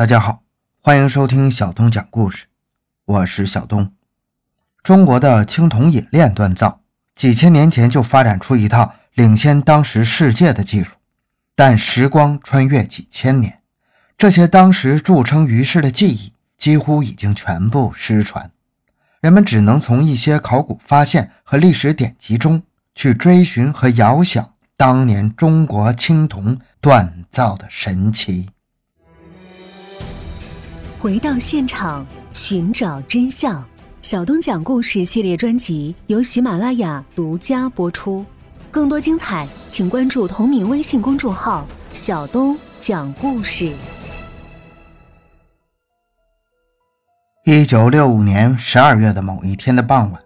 大家好，欢迎收听小东讲故事，我是小东。中国的青铜冶炼锻造，几千年前就发展出一套领先当时世界的技术，但时光穿越几千年，这些当时著称于世的技艺几乎已经全部失传，人们只能从一些考古发现和历史典籍中去追寻和遥想当年中国青铜锻造的神奇。回到现场，寻找真相。小东讲故事系列专辑由喜马拉雅独家播出。更多精彩，请关注同名微信公众号“小东讲故事”。一九六五年十二月的某一天的傍晚，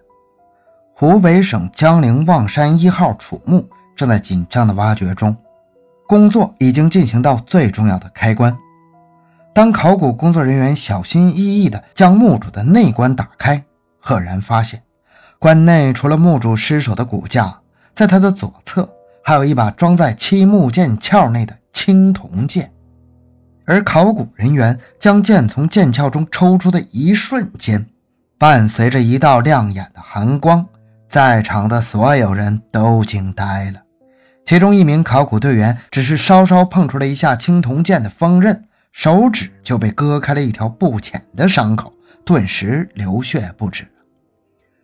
湖北省江陵望山一号楚墓正在紧张的挖掘中，工作已经进行到最重要的开关。当考古工作人员小心翼翼地将墓主的内棺打开，赫然发现，棺内除了墓主尸首的骨架，在他的左侧还有一把装在漆木剑鞘内的青铜剑。而考古人员将剑从剑鞘中抽出的一瞬间，伴随着一道亮眼的寒光，在场的所有人都惊呆了。其中一名考古队员只是稍稍碰触了一下青铜剑的锋刃。手指就被割开了一条不浅的伤口，顿时流血不止。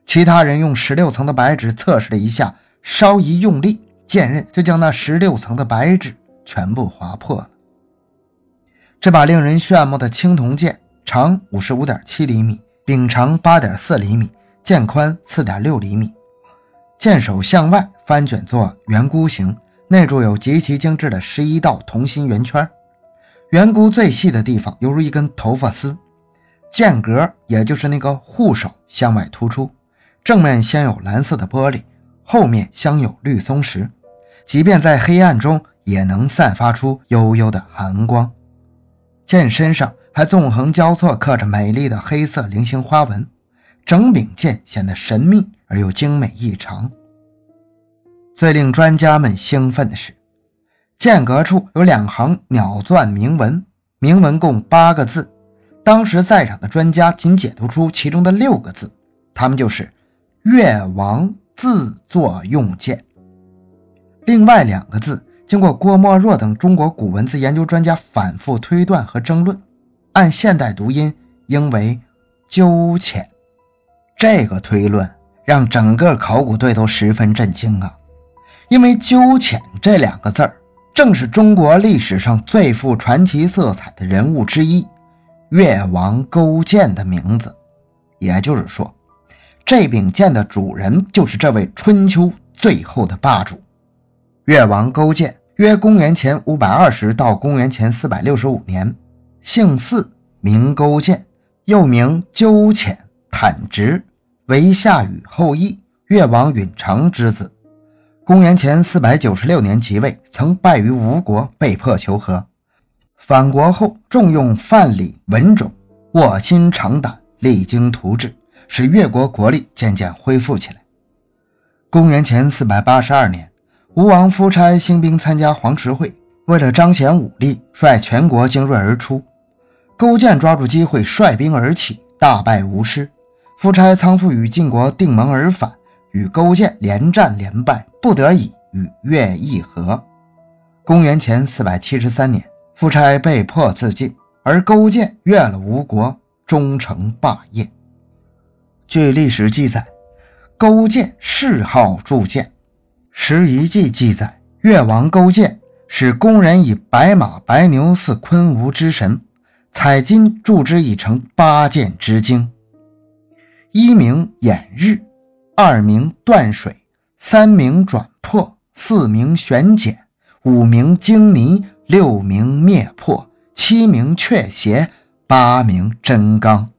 其他人用十六层的白纸测试了一下，稍一用力，剑刃就将那十六层的白纸全部划破了。这把令人炫目的青铜剑，长五十五点七厘米，柄长八点四厘米，剑宽四点六厘米，剑首向外翻卷作圆箍形，内铸有极其精致的十一道同心圆圈。圆箍最细的地方犹如一根头发丝，剑格也就是那个护手向外突出，正面镶有蓝色的玻璃，后面镶有绿松石，即便在黑暗中也能散发出幽幽的寒光。剑身上还纵横交错刻着美丽的黑色菱形花纹，整柄剑显得神秘而又精美异常。最令专家们兴奋的是。间隔处有两行鸟钻铭文，铭文共八个字。当时在场的专家仅解读出其中的六个字，他们就是“越王自作用剑”。另外两个字，经过郭沫若等中国古文字研究专家反复推断和争论，按现代读音应为“鸠浅”。这个推论让整个考古队都十分震惊啊，因为“鸠浅”这两个字儿。正是中国历史上最富传奇色彩的人物之一——越王勾践的名字。也就是说，这柄剑的主人就是这位春秋最后的霸主——越王勾践。约公元前五百二十到公元前四百六十五年，姓姒，名勾践，又名鸠浅、坦直，为夏禹后裔越王允常之子。公元前四百九十六年即位，曾败于吴国，被迫求和。返国后，重用范蠡、文种，卧薪尝胆，励精图治，使越国国力渐渐恢复起来。公元前四百八十二年，吴王夫差兴兵参加黄池会，为了彰显武力，率全国精锐而出。勾践抓住机会，率兵而起，大败吴师。夫差仓促与晋国定盟而返。与勾践连战连败，不得已与越议和。公元前四百七十三年，夫差被迫自尽，而勾践越了吴国，终成霸业。据历史记载，勾践嗜好铸剑，《十一记》记载，越王勾践使工人以白马、白牛似昆吾之神，采金铸之以成八剑之精，一名掩日。二名断水，三名转破，四名旋剪，五名精泥，六名灭破，七名却邪，八名真刚。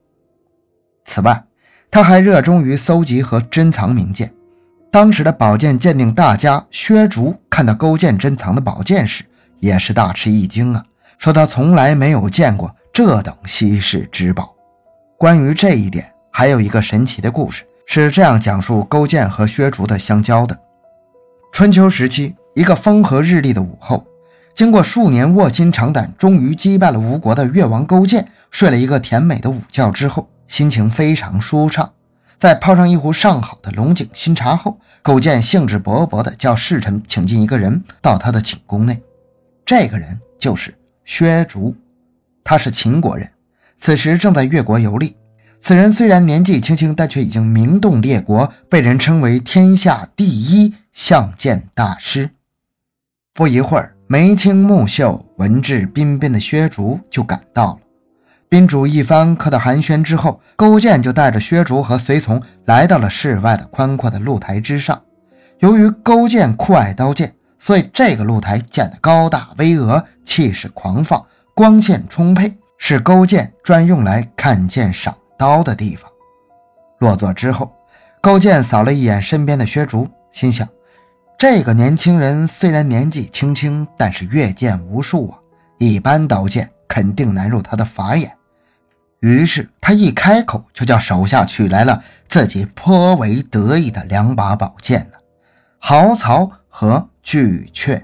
此外，他还热衷于搜集和珍藏名剑。当时的宝剑鉴定大家薛竹看到勾践珍藏的宝剑时，也是大吃一惊啊，说他从来没有见过这等稀世之宝。关于这一点，还有一个神奇的故事。是这样讲述勾践和薛竹的相交的：春秋时期，一个风和日丽的午后，经过数年卧薪尝胆，终于击败了吴国的越王勾践，睡了一个甜美的午觉之后，心情非常舒畅。在泡上一壶上好的龙井新茶后，勾践兴致勃勃地叫侍臣请进一个人到他的寝宫内。这个人就是薛竹，他是秦国人，此时正在越国游历。此人虽然年纪轻轻，但却已经名动列国，被人称为天下第一相剑大师。不一会儿。眉清目秀、文质彬彬的薛竹就赶到了。宾主一番客套寒暄之后，勾践就带着薛竹和随从来到了室外的宽阔的露台之上。由于勾践酷爱刀剑，所以这个露台建得高大巍峨、气势狂放、光线充沛，是勾践专用来看剑赏刀的地方。落座之后，勾践扫了一眼身边的薛竹，心想。这个年轻人虽然年纪轻轻，但是阅剑无数啊，一般刀剑肯定难入他的法眼。于是他一开口就叫手下取来了自己颇为得意的两把宝剑呢，豪曹和巨阙。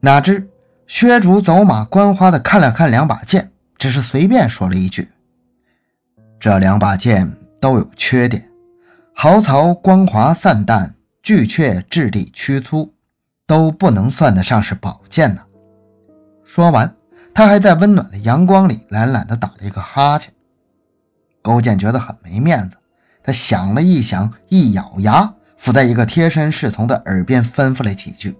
哪知薛竹走马观花的看了看两把剑，只是随便说了一句：“这两把剑都有缺点，豪曹光滑散淡。”巨阙质地屈粗，都不能算得上是宝剑呢。说完，他还在温暖的阳光里懒懒地打了一个哈欠。勾践觉得很没面子，他想了一想，一咬牙，伏在一个贴身侍从的耳边吩咐了几句。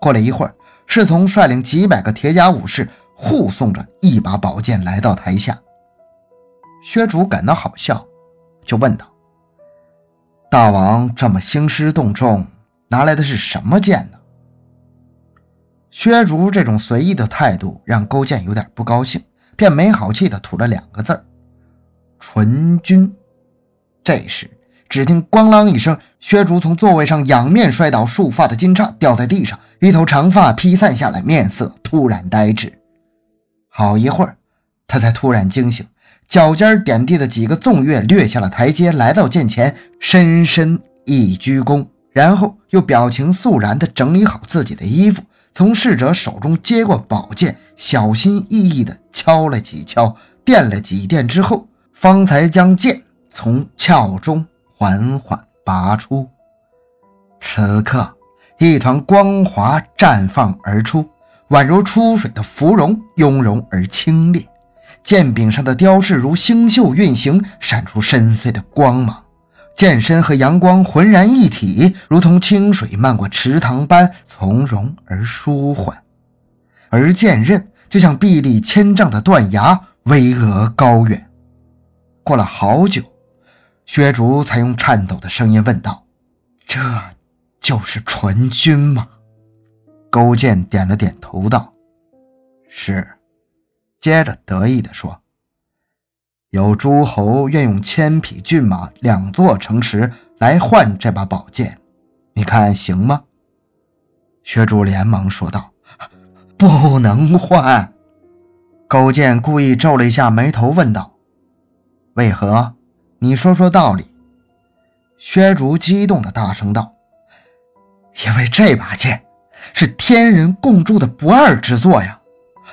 过了一会儿，侍从率领几百个铁甲武士护送着一把宝剑来到台下。薛竹感到好笑，就问道。大王这么兴师动众，拿来的是什么剑呢？薛竹这种随意的态度让勾践有点不高兴，便没好气地吐了两个字儿：“纯君。”这时，只听“咣啷”一声，薛竹从座位上仰面摔倒，束发的金叉掉在地上，一头长发披散下来，面色突然呆滞。好一会儿，他才突然惊醒。脚尖点地的几个纵跃，掠下了台阶，来到剑前，深深一鞠躬，然后又表情肃然地整理好自己的衣服，从侍者手中接过宝剑，小心翼翼地敲了几敲，垫了几垫之后，方才将剑从鞘中缓缓拔出。此刻，一团光华绽放而出，宛如出水的芙蓉，雍容而清冽。剑柄上的雕饰如星宿运行，闪出深邃的光芒。剑身和阳光浑然一体，如同清水漫过池塘般从容而舒缓。而剑刃就像壁立千丈的断崖，巍峨高远。过了好久，薛竹才用颤抖的声音问道：“这就是纯君吗？”勾践点了点头道：“是。”接着得意地说：“有诸侯愿用千匹骏马、两座城池来换这把宝剑，你看行吗？”薛竹连忙说道：“不能换。”勾践故意皱了一下眉头，问道：“为何？你说说道理。”薛竹激动地大声道：“因为这把剑是天人共铸的不二之作呀！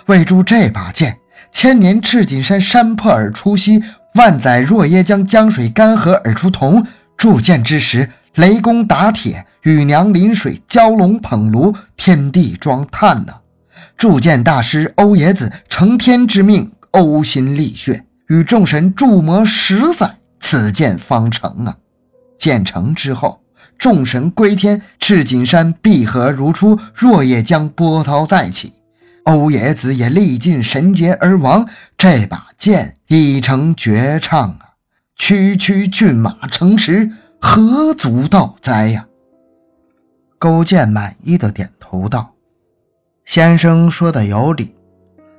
为铸这把剑。”千年赤锦山山破而出西，万载若耶江江水干涸而出铜。铸剑之时，雷公打铁，雨娘临水，蛟龙捧炉，天地装炭呐。铸剑大师欧冶子承天之命，呕心沥血，与众神铸魔十载，此剑方成啊。建成之后，众神归天，赤锦山闭合如初，若耶江波涛再起。欧冶子也历尽神劫而亡，这把剑已成绝唱啊！区区骏马城池，何足道哉呀？勾践满意的点头道：“先生说的有理，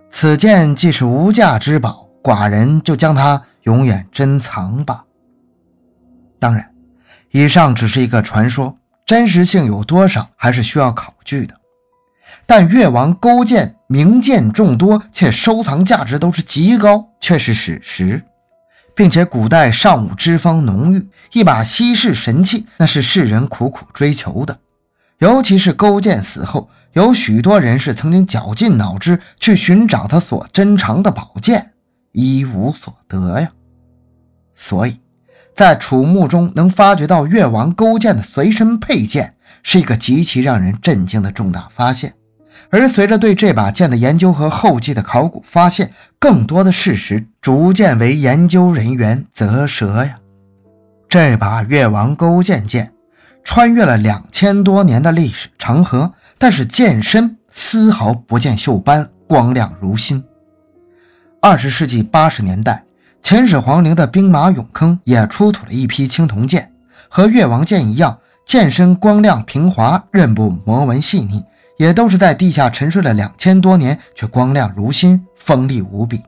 此剑既是无价之宝，寡人就将它永远珍藏吧。当然，以上只是一个传说，真实性有多少，还是需要考据的。”但越王勾践名剑众多，且收藏价值都是极高，却是史实，并且古代尚武之风浓郁，一把稀世神器，那是世人苦苦追求的。尤其是勾践死后，有许多人是曾经绞尽脑汁去寻找他所珍藏的宝剑，一无所得呀。所以，在楚墓中能发掘到越王勾践的随身佩剑，是一个极其让人震惊的重大发现。而随着对这把剑的研究和后继的考古发现，更多的事实逐渐为研究人员啧舌呀。这把越王勾践剑穿越了两千多年的历史长河，但是剑身丝毫不见锈斑，光亮如新。二十世纪八十年代，秦始皇陵的兵马俑坑也出土了一批青铜剑，和越王剑一样，剑身光亮平滑，刃部磨纹细腻。也都是在地下沉睡了两千多年，却光亮如新，锋利无比。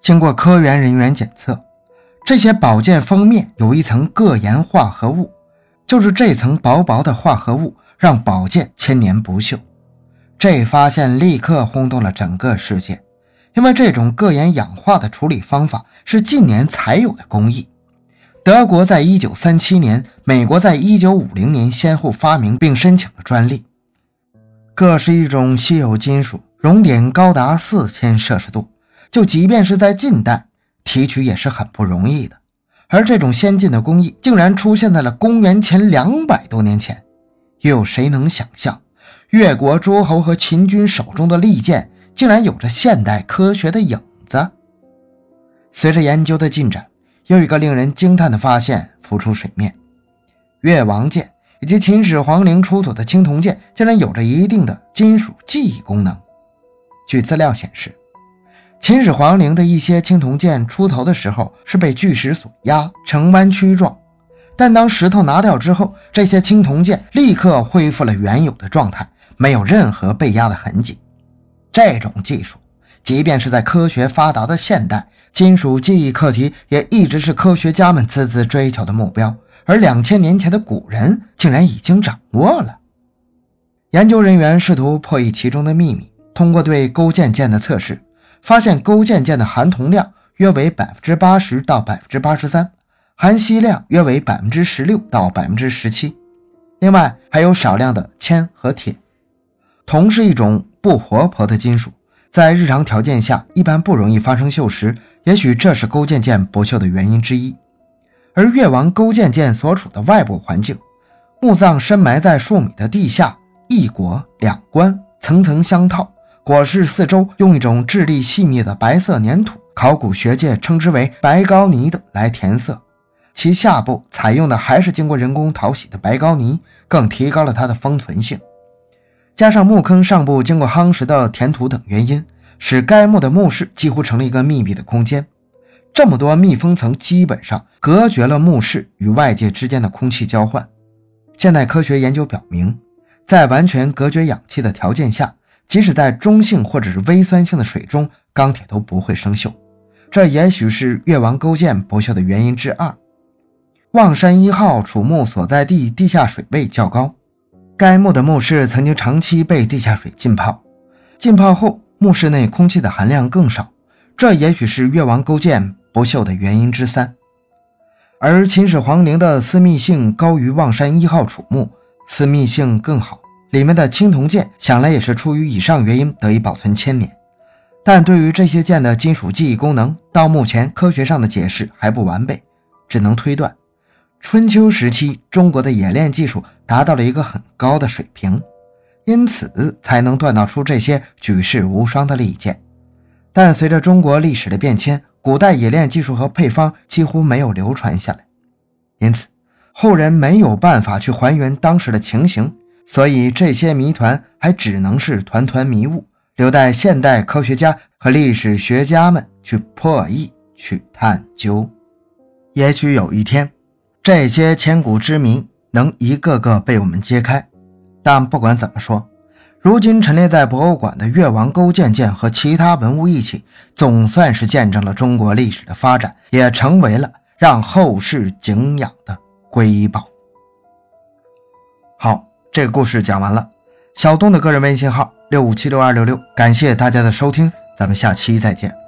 经过科研人员检测，这些宝剑锋面有一层铬盐化合物，就是这层薄薄的化合物让宝剑千年不锈。这发现立刻轰动了整个世界，因为这种铬盐氧化的处理方法是近年才有的工艺。德国在一九三七年，美国在一九五零年先后发明并申请了专利。铬是一种稀有金属，熔点高达四千摄氏度，就即便是在近代提取也是很不容易的。而这种先进的工艺竟然出现在了公元前两百多年前，又有谁能想象越国诸侯和秦军手中的利剑竟然有着现代科学的影子？随着研究的进展，又一个令人惊叹的发现浮出水面：越王剑。以及秦始皇陵出土的青铜剑，竟然有着一定的金属记忆功能。据资料显示，秦始皇陵的一些青铜剑出头的时候是被巨石所压成弯曲状，但当石头拿掉之后，这些青铜剑立刻恢复了原有的状态，没有任何被压的痕迹。这种技术，即便是在科学发达的现代，金属记忆课题也一直是科学家们孜孜追求的目标。而两千年前的古人竟然已经掌握了。研究人员试图破译其中的秘密，通过对勾践剑的测试，发现勾践剑的含铜量约为百分之八十到百分之八十三，含锡量约为百分之十六到百分之十七。另外还有少量的铅和铁。铜是一种不活泼的金属，在日常条件下一般不容易发生锈蚀，也许这是勾践剑不锈的原因之一。而越王勾践剑所处的外部环境，墓葬深埋在数米的地下，一椁两棺，层层相套。椁室四周用一种质地细密的白色粘土，考古学界称之为白膏泥的来填色。其下部采用的还是经过人工淘洗的白膏泥，更提高了它的封存性。加上墓坑上部经过夯实的填土等原因，使该墓的墓室几乎成了一个密闭的空间。这么多密封层基本上隔绝了墓室与外界之间的空气交换。现代科学研究表明，在完全隔绝氧气的条件下，即使在中性或者是微酸性的水中，钢铁都不会生锈。这也许是越王勾践不锈的原因之二。望山一号楚墓所在地地下水位较高，该墓的墓室曾经长期被地下水浸泡，浸泡后墓室内空气的含量更少。这也许是越王勾践。不锈的原因之三，而秦始皇陵的私密性高于望山一号楚墓，私密性更好，里面的青铜剑想来也是出于以上原因得以保存千年。但对于这些剑的金属记忆功能，到目前科学上的解释还不完备，只能推断，春秋时期中国的冶炼技术达到了一个很高的水平，因此才能锻造出这些举世无双的利剑。但随着中国历史的变迁，古代冶炼技术和配方几乎没有流传下来，因此后人没有办法去还原当时的情形，所以这些谜团还只能是团团迷雾，留待现代科学家和历史学家们去破译、去探究。也许有一天，这些千古之谜能一个个被我们揭开。但不管怎么说。如今陈列在博物馆的越王勾践剑和其他文物一起，总算是见证了中国历史的发展，也成为了让后世敬仰的瑰宝。好，这个故事讲完了。小东的个人微信号六五七六二六六，感谢大家的收听，咱们下期再见。